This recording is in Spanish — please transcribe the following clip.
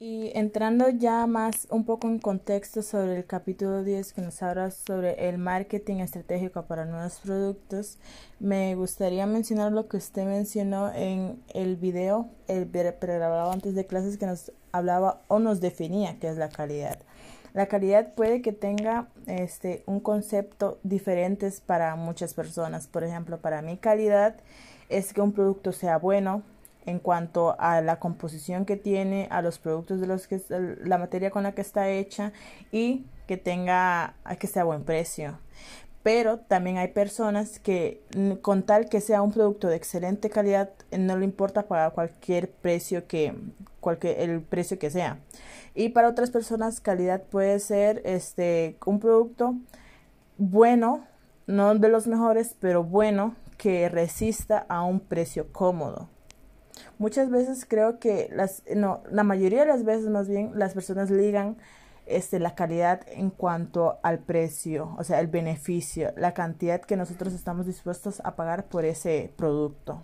Y entrando ya más un poco en contexto sobre el capítulo 10 que nos habla sobre el marketing estratégico para nuevos productos, me gustaría mencionar lo que usted mencionó en el video, el pregrabado antes de clases que nos hablaba o nos definía qué es la calidad. La calidad puede que tenga este un concepto diferentes para muchas personas. Por ejemplo, para mí calidad es que un producto sea bueno, en cuanto a la composición que tiene, a los productos de los que la materia con la que está hecha y que tenga que sea a buen precio. Pero también hay personas que con tal que sea un producto de excelente calidad no le importa pagar cualquier precio que cualquier el precio que sea. Y para otras personas calidad puede ser este un producto bueno, no de los mejores, pero bueno que resista a un precio cómodo. Muchas veces creo que las, no, la mayoría de las veces más bien las personas ligan este, la calidad en cuanto al precio, o sea, el beneficio, la cantidad que nosotros estamos dispuestos a pagar por ese producto.